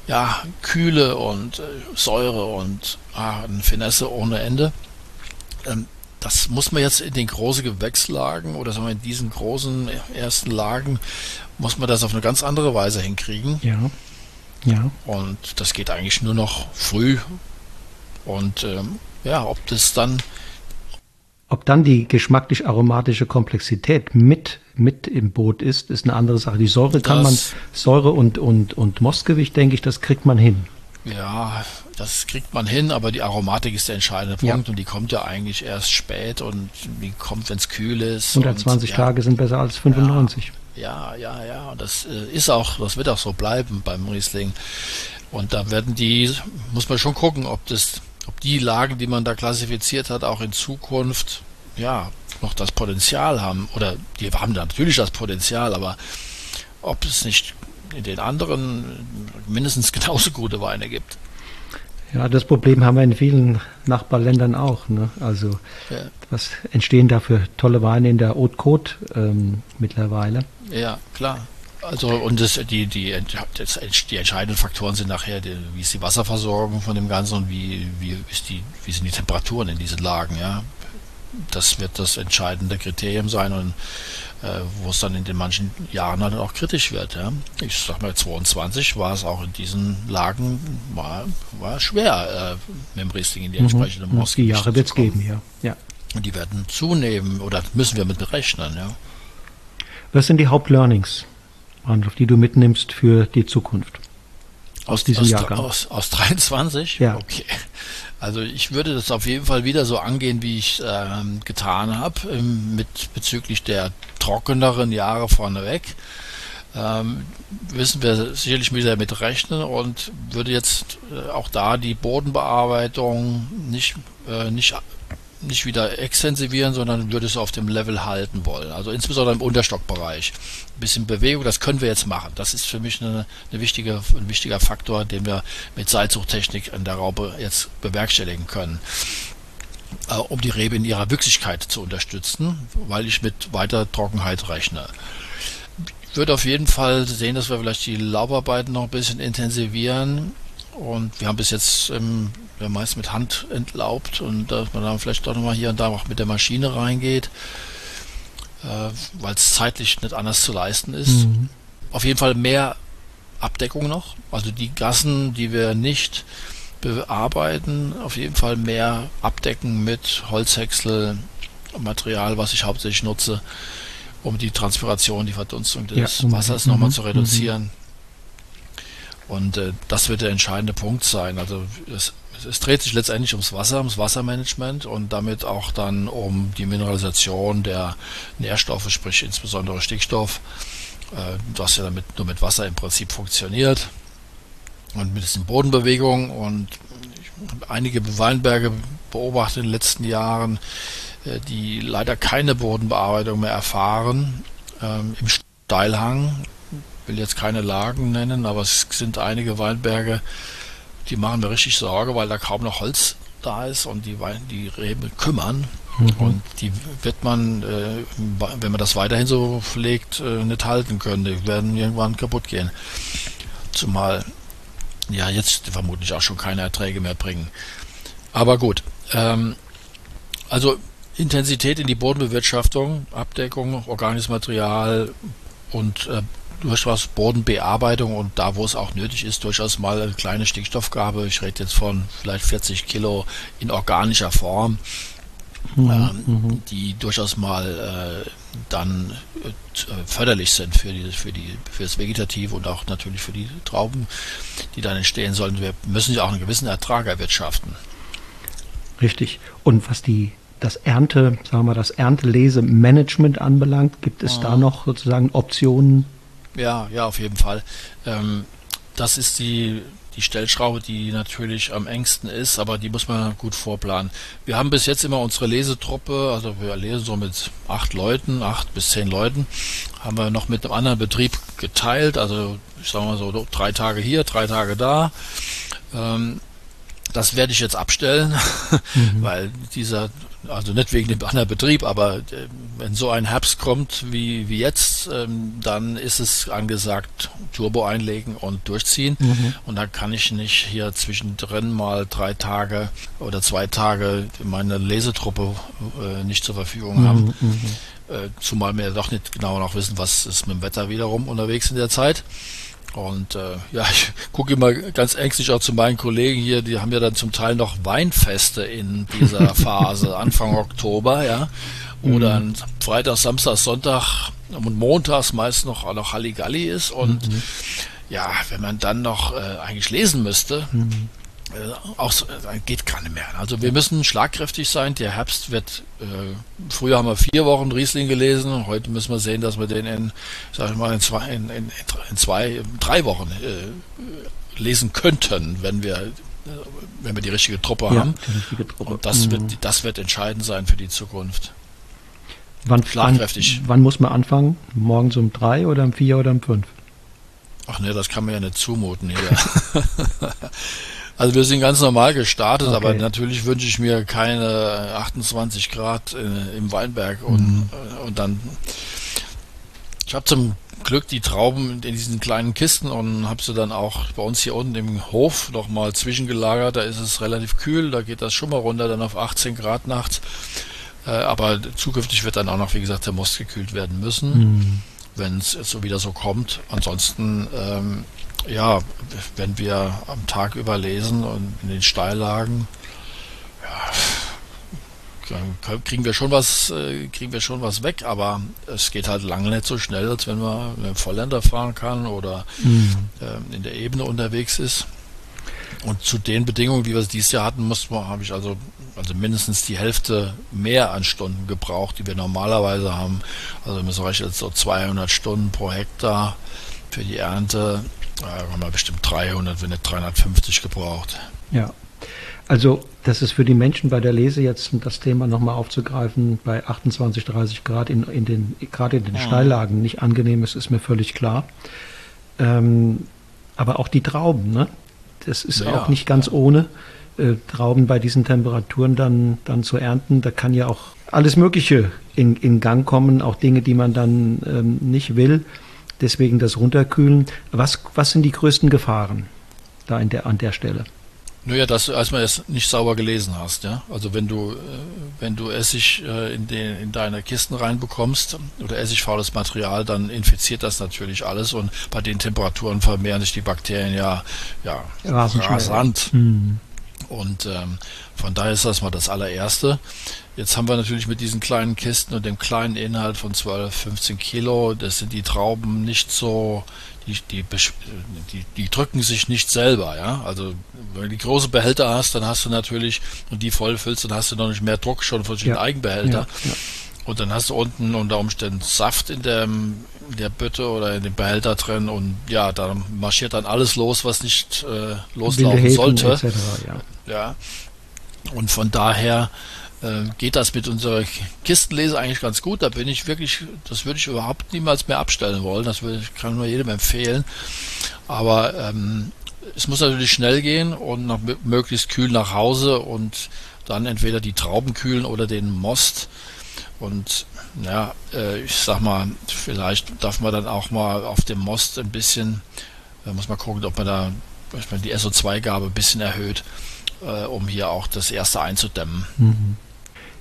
ja, Kühle und äh, Säure und ah, eine Finesse ohne Ende. Ähm, das muss man jetzt in den großen Gewächslagen oder sagen wir in diesen großen ersten Lagen, muss man das auf eine ganz andere Weise hinkriegen. Ja. Ja. Und das geht eigentlich nur noch früh. Und ähm, ja, ob das dann ob dann die geschmacklich-aromatische Komplexität mit, mit im Boot ist, ist eine andere Sache. Die Säure kann man, Säure und, und, und Mostgewicht, denke ich, das kriegt man hin. Ja, das kriegt man hin, aber die Aromatik ist der entscheidende Punkt ja. und die kommt ja eigentlich erst spät und die kommt, wenn es kühl ist. 120 und, Tage ja, sind besser als 95. Ja, ja, ja. Und das äh, ist auch, das wird auch so bleiben beim Riesling. Und da werden die, muss man schon gucken, ob das, ob die Lagen, die man da klassifiziert hat, auch in Zukunft, ja, noch das Potenzial haben. Oder die haben natürlich das Potenzial, aber ob es nicht in den anderen mindestens genauso gute Weine gibt. Ja, das Problem haben wir in vielen Nachbarländern auch. Ne? Also ja. was entstehen da für tolle Weine in der Haute Côte ähm, mittlerweile? Ja, klar. Also und das, die, die, das, die entscheidenden Faktoren sind nachher, die, wie ist die Wasserversorgung von dem Ganzen und wie, wie, ist die, wie sind die Temperaturen in diesen Lagen, ja. Das wird das entscheidende Kriterium sein und äh, wo es dann in den manchen Jahren dann auch kritisch wird. Ja. Ich sag mal, 22 war es auch in diesen Lagen war, war schwer, äh, mit dem Riesling in die entsprechende mhm. Die Jahre wird es geben, ja. ja. Und die werden zunehmen oder müssen wir mit berechnen, ja. Was sind die Hauptlearnings, Randolph, die du mitnimmst für die Zukunft? Aus, aus diesem aus, Jahrgang? Aus, aus 23? Ja. Okay. Also ich würde das auf jeden Fall wieder so angehen, wie ich ähm, getan habe, ähm, mit bezüglich der trockeneren Jahre vorneweg. Ähm, müssen wir sicherlich wieder mit rechnen und würde jetzt äh, auch da die Bodenbearbeitung nicht, äh, nicht nicht wieder extensivieren, sondern würde es auf dem Level halten wollen. Also insbesondere im Unterstockbereich. Ein bisschen Bewegung, das können wir jetzt machen. Das ist für mich eine, eine wichtige, ein wichtiger Faktor, den wir mit Seilzuchttechnik in der Raube jetzt bewerkstelligen können. Äh, um die Rebe in ihrer Wüchsigkeit zu unterstützen, weil ich mit weiter Trockenheit rechne. Ich würde auf jeden Fall sehen, dass wir vielleicht die Laubarbeiten noch ein bisschen intensivieren. Und wir haben bis jetzt im ja, meist mit Hand entlaubt und dass man dann vielleicht doch nochmal hier und da auch mit der Maschine reingeht, äh, weil es zeitlich nicht anders zu leisten ist. Mhm. Auf jeden Fall mehr Abdeckung noch, also die Gassen, die wir nicht bearbeiten, auf jeden Fall mehr abdecken mit Holzhäcksel, Material, was ich hauptsächlich nutze, um die Transpiration, die Verdunstung des ja, um, Wassers mhm. nochmal zu reduzieren. Und äh, das wird der entscheidende Punkt sein. Also es es dreht sich letztendlich ums Wasser, ums Wassermanagement und damit auch dann um die Mineralisation der Nährstoffe, sprich insbesondere Stickstoff, äh, das ja damit nur mit Wasser im Prinzip funktioniert und mit diesen Bodenbewegungen und einige Weinberge beobachtet in den letzten Jahren, äh, die leider keine Bodenbearbeitung mehr erfahren. Ähm, Im Steilhang, ich will jetzt keine Lagen nennen, aber es sind einige Weinberge, die machen mir richtig Sorge, weil da kaum noch Holz da ist und die, die Reben kümmern. Mhm. Und die wird man, äh, wenn man das weiterhin so pflegt, äh, nicht halten können. Die werden irgendwann kaputt gehen. Zumal ja jetzt vermutlich auch schon keine Erträge mehr bringen. Aber gut. Ähm, also Intensität in die Bodenbewirtschaftung, Abdeckung, organisches Material und äh, durchaus Bodenbearbeitung und da, wo es auch nötig ist, durchaus mal eine kleine Stickstoffgabe. Ich rede jetzt von vielleicht 40 Kilo in organischer Form, mhm, ähm, mhm. die durchaus mal äh, dann äh, förderlich sind für, die, für, die, für das Vegetative und auch natürlich für die Trauben, die dann entstehen sollen. Wir müssen ja auch einen gewissen Ertrag erwirtschaften. Richtig. Und was die das Ernte, sagen wir, das Erntelesemanagement anbelangt, gibt es ja. da noch sozusagen Optionen, ja, ja, auf jeden Fall. Ähm, das ist die, die Stellschraube, die natürlich am engsten ist, aber die muss man gut vorplanen. Wir haben bis jetzt immer unsere Lesetruppe, also wir lesen so mit acht Leuten, acht bis zehn Leuten, haben wir noch mit einem anderen Betrieb geteilt, also ich sage mal so drei Tage hier, drei Tage da. Ähm, das werde ich jetzt abstellen, mhm. weil dieser also nicht wegen dem anderen Betrieb, aber äh, wenn so ein Herbst kommt wie, wie jetzt, ähm, dann ist es angesagt, Turbo einlegen und durchziehen. Mhm. Und dann kann ich nicht hier zwischendrin mal drei Tage oder zwei Tage meine Lesetruppe äh, nicht zur Verfügung haben. Mhm. mhm. Äh, zumal wir doch nicht genau noch wissen, was ist mit dem Wetter wiederum unterwegs in der Zeit. Und äh, ja, ich gucke immer ganz ängstlich auch zu meinen Kollegen hier, die haben ja dann zum Teil noch Weinfeste in dieser Phase, Anfang Oktober, ja. Oder mhm. Freitag, Samstag, Sonntag und montags meist noch, noch Halligalli ist. Und mhm. ja, wenn man dann noch äh, eigentlich lesen müsste, mhm. Äh, auch äh, geht nicht mehr. Also wir müssen schlagkräftig sein. Der Herbst wird, äh, früher haben wir vier Wochen Riesling gelesen, heute müssen wir sehen, dass wir den in, sag ich mal, in zwei, in, in, in zwei, drei Wochen äh, lesen könnten, wenn wir äh, wenn wir die richtige Truppe ja, haben. Truppe. Und das, mhm. wird, das wird entscheidend sein für die Zukunft. Wann, Schlagkräftig. Wann, wann muss man anfangen? Morgens um drei oder um vier oder um fünf? Ach ne, das kann man ja nicht zumuten hier. Also wir sind ganz normal gestartet, okay. aber natürlich wünsche ich mir keine 28 Grad äh, im Weinberg und, mhm. Äh, und dann. Ich habe zum Glück die Trauben in diesen kleinen Kisten und habe sie dann auch bei uns hier unten im Hof nochmal zwischengelagert. Da ist es relativ kühl, da geht das schon mal runter, dann auf 18 Grad nachts. Äh, aber zukünftig wird dann auch noch, wie gesagt, der Most gekühlt werden müssen, mhm. wenn es so wieder so kommt. Ansonsten ähm, ja, wenn wir am Tag über lesen und in den Steillagen, ja, dann kriegen wir schon was, äh, kriegen wir schon was weg, aber es geht halt lange nicht so schnell, als wenn man mit einem Volländer fahren kann oder mhm. äh, in der Ebene unterwegs ist. Und zu den Bedingungen, wie wir es dieses Jahr hatten, muss man, habe ich also, also mindestens die Hälfte mehr an Stunden gebraucht, die wir normalerweise haben. Also wir rechnen jetzt so 200 Stunden pro Hektar für die Ernte da haben wir bestimmt 300, wenn nicht 350 gebraucht. Ja. Also, das ist für die Menschen bei der Lese jetzt das Thema nochmal aufzugreifen, bei 28, 30 Grad in, in den, gerade in den ja. Steillagen nicht angenehm ist, ist mir völlig klar. Ähm, aber auch die Trauben, ne? Das ist ja, auch nicht ganz ohne, äh, Trauben bei diesen Temperaturen dann, dann zu ernten. Da kann ja auch alles Mögliche in, in Gang kommen, auch Dinge, die man dann ähm, nicht will deswegen das Runterkühlen. Was, was sind die größten Gefahren da in der, an der Stelle? Naja, dass als man es nicht sauber gelesen hast, ja. Also wenn du, äh, wenn du Essig äh, in, den, in deine Kisten reinbekommst oder essigfaules Material, dann infiziert das natürlich alles und bei den Temperaturen vermehren sich die Bakterien ja, ja rasant. Mhm. Und ähm, von daher ist das mal das allererste. Jetzt haben wir natürlich mit diesen kleinen Kisten und dem kleinen Inhalt von 12, 15 Kilo, das sind die Trauben nicht so, die, die, die, die drücken sich nicht selber, ja. Also wenn du die große Behälter hast, dann hast du natürlich, und die vollfüllst, dann hast du noch nicht mehr Druck schon von den ja. Eigenbehälter. Ja, ja. Und dann hast du unten unter Umständen Saft in der, in der Bütte oder in dem Behälter drin und ja, da marschiert dann alles los, was nicht äh, loslaufen sollte. Etc., ja. Ja. Und von daher äh, geht das mit unserer Kistenlese eigentlich ganz gut. Da bin ich wirklich, das würde ich überhaupt niemals mehr abstellen wollen. Das würde, kann nur jedem empfehlen. Aber ähm, es muss natürlich schnell gehen und noch möglichst kühl nach Hause und dann entweder die Trauben kühlen oder den Most. Und ja, äh, ich sag mal, vielleicht darf man dann auch mal auf dem Most ein bisschen, äh, muss man gucken, ob man da meine, die SO2-Gabe ein bisschen erhöht, äh, um hier auch das erste einzudämmen. Mhm.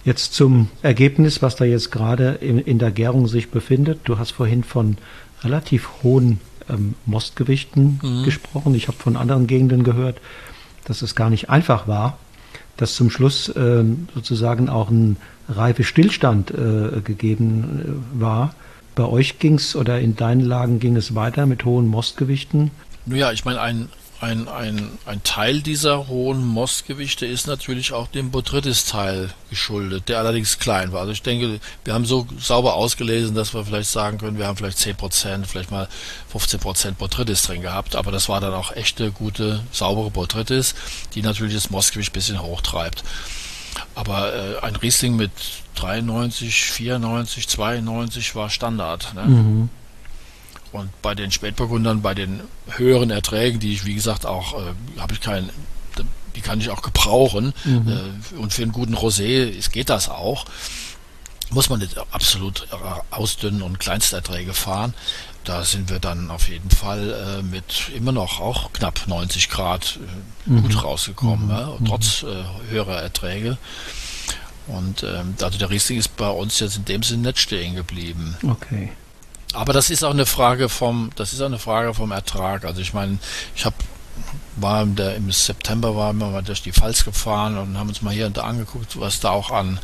Jetzt zum Ergebnis, was da jetzt gerade in, in, der Gärung sich befindet. Du hast vorhin von relativ hohen ähm, Mostgewichten mhm. gesprochen. Ich habe von anderen Gegenden gehört, dass es gar nicht einfach war, dass zum Schluss ähm, sozusagen auch ein reife Stillstand äh, gegeben äh, war. Bei euch ging es oder in deinen Lagen ging es weiter mit hohen Mostgewichten? Naja, ich meine, ein, ein, ein, ein Teil dieser hohen Mostgewichte ist natürlich auch dem Botrytis-Teil geschuldet, der allerdings klein war. Also ich denke, wir haben so sauber ausgelesen, dass wir vielleicht sagen können, wir haben vielleicht 10%, vielleicht mal 15% Botrytis drin gehabt, aber das war dann auch echte, gute, saubere Botrytis, die natürlich das Mostgewicht ein bisschen hochtreibt. Aber äh, ein Riesling mit 93, 94, 92 war Standard. Ne? Mhm. Und bei den Spätburgundern, bei den höheren Erträgen, die ich, wie gesagt, auch, äh, habe ich keinen, die kann ich auch gebrauchen. Mhm. Äh, und für einen guten Rosé geht das auch. Muss man nicht absolut ausdünnen und Kleinsterträge fahren. Da sind wir dann auf jeden Fall äh, mit immer noch auch knapp 90 Grad äh, mhm. gut rausgekommen, mhm. ja, trotz äh, höherer Erträge. Und ähm, also der Riesling ist bei uns jetzt in dem Sinne nicht stehen geblieben. Okay. Aber das ist auch eine Frage vom, das ist auch eine Frage vom Ertrag. Also ich meine, ich habe war im, der, im September waren wir mal durch die Pfalz gefahren und haben uns mal hier und da angeguckt, was da auch an,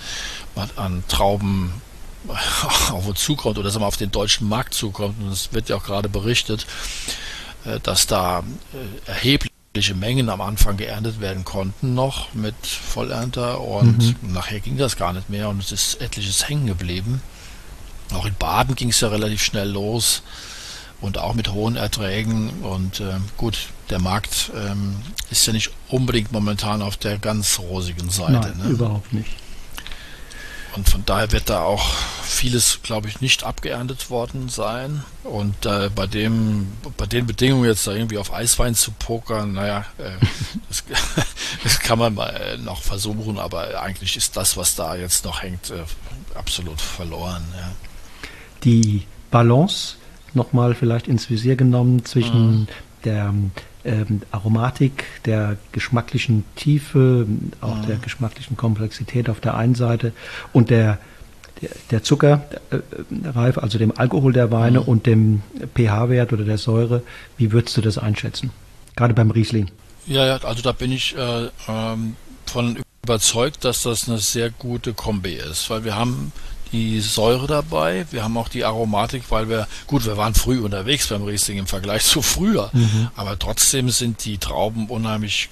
an Trauben auf uns zukommt oder wir, auf den deutschen Markt zukommt. Und es wird ja auch gerade berichtet, äh, dass da äh, erheblich erhebliche Mengen am Anfang geerntet werden konnten noch mit Vollernter und mhm. nachher ging das gar nicht mehr und es ist etliches hängen geblieben. Auch in Baden ging es ja relativ schnell los und auch mit hohen Erträgen. Und äh, gut, der Markt ähm, ist ja nicht unbedingt momentan auf der ganz rosigen Seite. Nein, ne? überhaupt nicht. Und von daher wird da auch vieles, glaube ich, nicht abgeerntet worden sein. Und äh, bei dem, bei den Bedingungen jetzt da irgendwie auf Eiswein zu pokern, naja, äh, das, das, kann man mal noch versuchen, aber eigentlich ist das, was da jetzt noch hängt, äh, absolut verloren. Ja. Die Balance nochmal vielleicht ins Visier genommen zwischen mhm. der ähm, Aromatik, der geschmacklichen Tiefe, auch mhm. der geschmacklichen Komplexität auf der einen Seite und der, der, der Zuckerreife, äh, also dem Alkohol der Weine mhm. und dem pH-Wert oder der Säure. Wie würdest du das einschätzen? Gerade beim Riesling. Ja, ja, also da bin ich äh, ähm, von überzeugt, dass das eine sehr gute Kombi ist, weil wir haben die Säure dabei. Wir haben auch die Aromatik, weil wir, gut, wir waren früh unterwegs beim Riesling im Vergleich zu früher, mhm. aber trotzdem sind die Trauben unheimlich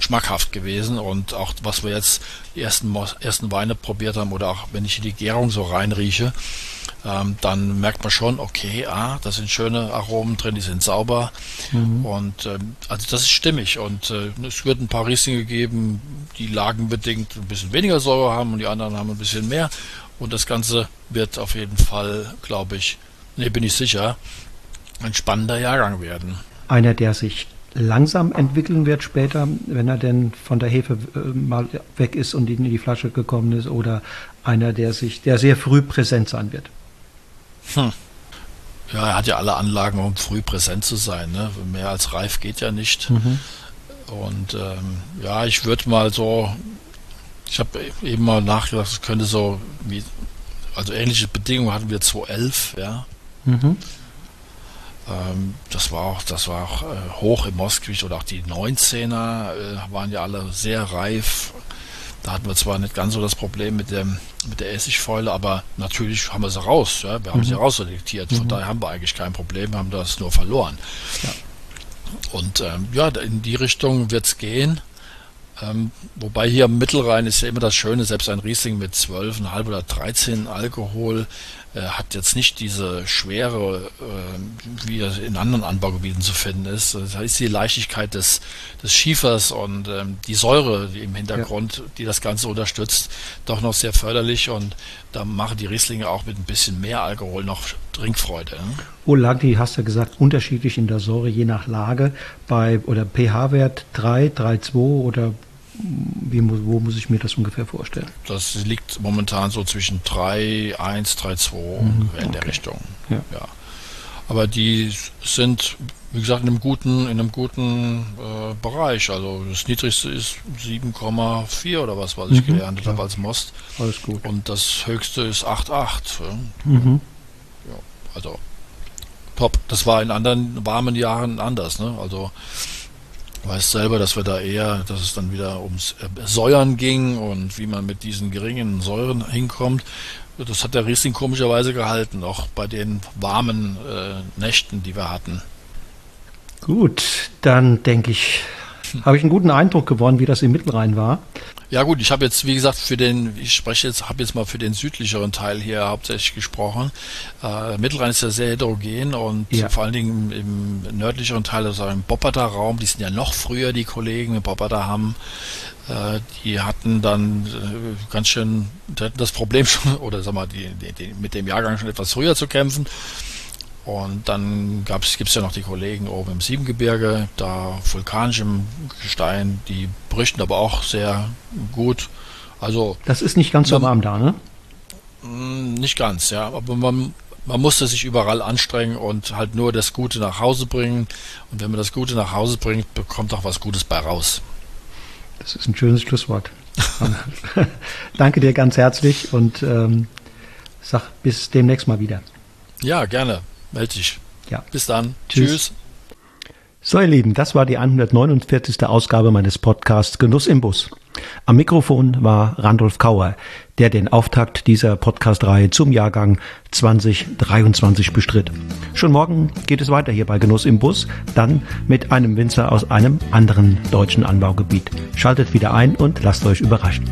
schmackhaft gewesen und auch was wir jetzt die ersten, ersten Weine probiert haben oder auch wenn ich in die Gärung so reinrieche, ähm, dann merkt man schon, okay, ah, da sind schöne Aromen drin, die sind sauber mhm. und ähm, also das ist stimmig und äh, es wird ein paar Rieslinge geben, die lagenbedingt ein bisschen weniger Säure haben und die anderen haben ein bisschen mehr und das Ganze wird auf jeden Fall, glaube ich, ne, bin ich sicher, ein spannender Jahrgang werden. Einer, der sich langsam entwickeln wird später, wenn er denn von der Hefe äh, mal weg ist und in die Flasche gekommen ist, oder einer, der sich, der sehr früh präsent sein wird. Hm. Ja, er hat ja alle Anlagen, um früh präsent zu sein. Ne? Mehr als reif geht ja nicht. Mhm. Und ähm, ja, ich würde mal so ich habe eben mal nachgedacht, es könnte so wie, also ähnliche Bedingungen hatten wir 2011, ja. Mhm. Ähm, das war auch, das war auch äh, hoch im Moskwisch oder auch die 19er äh, waren ja alle sehr reif. Da hatten wir zwar nicht ganz so das Problem mit dem mit der Essigfäule, aber natürlich haben wir sie raus. Ja? Wir haben mhm. sie rausselektiert. Von mhm. daher haben wir eigentlich kein Problem, haben das nur verloren. Ja. Und ähm, ja, in die Richtung wird es gehen. Ähm, wobei hier am Mittelrhein ist ja immer das Schöne, selbst ein Riesling mit 12,5 oder 13 Alkohol äh, hat jetzt nicht diese Schwere, äh, wie in anderen Anbaugebieten zu finden ist. Das heißt, die Leichtigkeit des, des Schiefers und ähm, die Säure die im Hintergrund, ja. die das Ganze unterstützt, doch noch sehr förderlich und da machen die Rieslinge auch mit ein bisschen mehr Alkohol noch Trinkfreude. Ne? Wo lag die, hast du gesagt, unterschiedlich in der Säure, je nach Lage, bei oder pH-Wert 3, 3,2 oder wie, wo muss ich mir das ungefähr vorstellen? Das liegt momentan so zwischen 3, 1, 3, 2 mhm, in der Richtung. Ja. ja. Aber die sind, wie gesagt, in einem guten, in einem guten äh, Bereich. Also das niedrigste ist 7,4 oder was, was ich mhm, gelernt habe als Most. Alles gut. Und das höchste ist 8,8. Ja. Mhm. ja. Also top. Das war in anderen warmen Jahren anders. Ne? Also weiß selber, dass wir da eher, dass es dann wieder ums äh, Säuern ging und wie man mit diesen geringen Säuren hinkommt. Das hat der Riesling komischerweise gehalten, auch bei den warmen äh, Nächten, die wir hatten. Gut, dann denke ich, habe ich einen guten Eindruck gewonnen, wie das im Mittelrhein war. Ja gut, ich habe jetzt, wie gesagt, für den, ich spreche jetzt, habe jetzt mal für den südlicheren Teil hier hauptsächlich gesprochen. Äh, Mittelrhein ist ja sehr heterogen und ja. vor allen Dingen im, im nördlicheren Teil, also im Bopperter Raum, die sind ja noch früher, die Kollegen im Bopperter haben, äh, die hatten dann äh, ganz schön, die hatten das Problem schon, oder sag mal, die, die, die, mit dem Jahrgang schon etwas früher zu kämpfen. Und dann gibt es ja noch die Kollegen oben im Siebengebirge, da vulkanischem Gestein, die berichten aber auch sehr gut. Also das ist nicht ganz so warm da, ne? Mm, nicht ganz, ja. Aber man, man musste sich überall anstrengen und halt nur das Gute nach Hause bringen. Und wenn man das Gute nach Hause bringt, bekommt auch was Gutes bei raus. Das ist ein schönes Schlusswort. Danke dir ganz herzlich und ähm, sag bis demnächst mal wieder. Ja, gerne. Meld dich. Ja. Bis dann. Tschüss. Tschüss. So, ihr Lieben, das war die 149. Ausgabe meines Podcasts Genuss im Bus. Am Mikrofon war Randolph Kauer, der den Auftakt dieser Podcast-Reihe zum Jahrgang 2023 bestritt. Schon morgen geht es weiter hier bei Genuss im Bus, dann mit einem Winzer aus einem anderen deutschen Anbaugebiet. Schaltet wieder ein und lasst euch überraschen.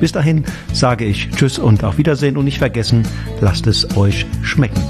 Bis dahin sage ich Tschüss und auf Wiedersehen und nicht vergessen, lasst es euch schmecken.